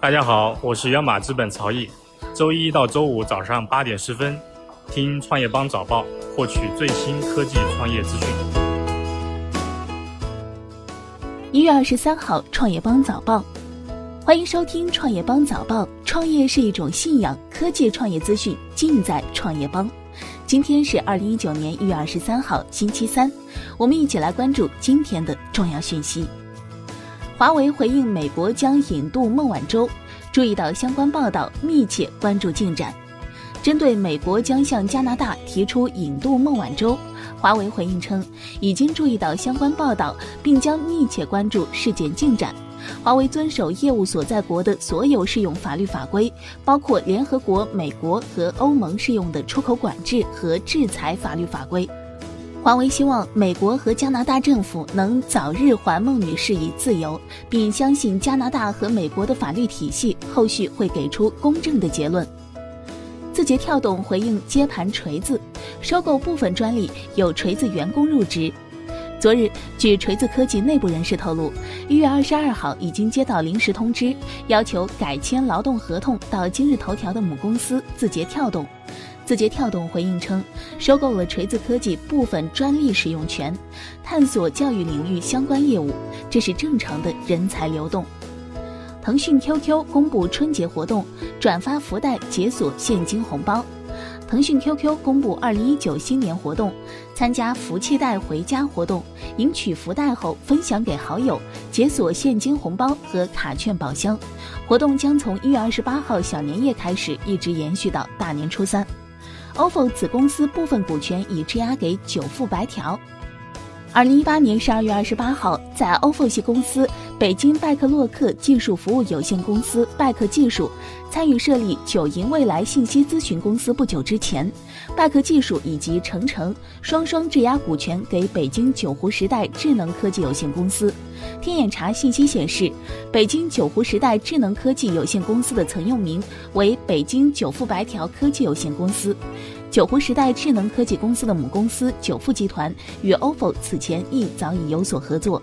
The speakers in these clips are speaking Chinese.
大家好，我是央马资本曹毅。周一到周五早上八点十分，听创业邦早报，获取最新科技创业资讯。一月二十三号，创业邦早报，欢迎收听创业邦早报。创业是一种信仰，科技创业资讯尽在创业邦。今天是二零一九年一月二十三号，星期三，我们一起来关注今天的重要讯息。华为回应美国将引渡孟晚舟，注意到相关报道，密切关注进展。针对美国将向加拿大提出引渡孟晚舟，华为回应称已经注意到相关报道，并将密切关注事件进展。华为遵守业务所在国的所有适用法律法规，包括联合国、美国和欧盟适用的出口管制和制裁法律法规。华为希望美国和加拿大政府能早日还孟女士以自由，并相信加拿大和美国的法律体系后续会给出公正的结论。字节跳动回应接盘锤子，收购部分专利，有锤子员工入职。昨日，据锤子科技内部人士透露，一月二十二号已经接到临时通知，要求改签劳动合同到今日头条的母公司字节跳动。字节跳动回应称，收购了锤子科技部分专利使用权，探索教育领域相关业务，这是正常的人才流动。腾讯 QQ 公布春节活动，转发福袋解锁现金红包。腾讯 QQ 公布二零一九新年活动，参加福气袋回家活动，赢取福袋后分享给好友，解锁现金红包和卡券宝箱。活动将从一月二十八号小年夜开始，一直延续到大年初三。Ofo 子公司部分股权已质押给久富白条。二零一八年十二月二十八号，在 ofo 系公司北京拜克洛克技术服务有限公司拜克技术参与设立九银未来信息咨询公司不久之前，拜克技术以及程程双双质押股权给北京九湖时代智能科技有限公司。天眼查信息显示，北京九湖时代智能科技有限公司的曾用名为北京九富白条科技有限公司。九湖时代智能科技公司的母公司九富集团与 OFO 此前亦早已有所合作。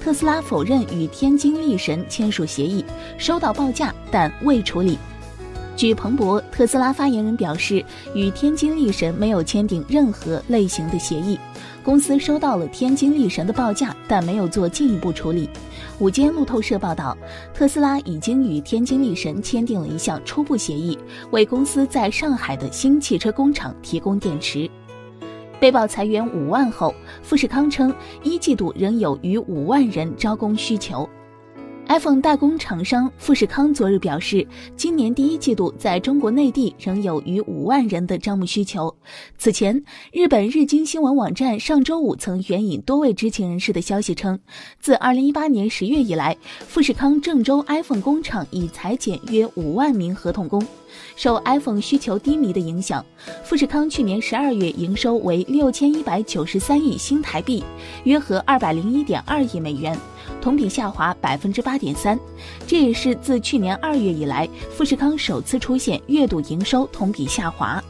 特斯拉否认与天津力神签署协议，收到报价但未处理。据彭博，特斯拉发言人表示，与天津力神没有签订任何类型的协议。公司收到了天津力神的报价，但没有做进一步处理。午间路透社报道，特斯拉已经与天津力神签订了一项初步协议，为公司在上海的新汽车工厂提供电池。被曝裁员五万后，富士康称一季度仍有逾五万人招工需求。iPhone 代工厂商富士康昨日表示，今年第一季度在中国内地仍有逾五万人的招募需求。此前，日本日经新闻网站上周五曾援引多位知情人士的消息称，自2018年10月以来，富士康郑州 iPhone 工厂已裁减约五万名合同工。受 iPhone 需求低迷的影响，富士康去年12月营收为六千一百九十三亿新台币，约合二百零一点二亿美元。同比下滑百分之八点三，这也是自去年二月以来，富士康首次出现月度营收同比下滑。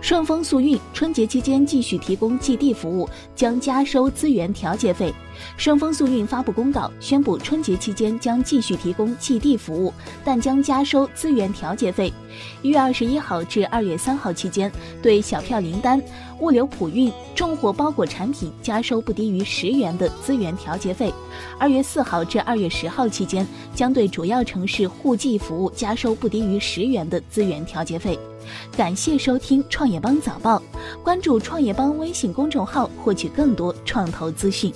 顺丰速运春节期间继续提供寄递服务，将加收资源调节费。顺丰速运发布公告，宣布春节期间将继续提供寄递服务，但将加收资源调节费。一月二十一号至二月三号期间，对小票零单、物流普运、重货包裹产品加收不低于十元的资源调节费。二月四号至二月十号期间，将对主要城市户籍服务加收不低于十元的资源调节费。感谢收听创业邦早报，关注创业邦微信公众号，获取更多创投资讯。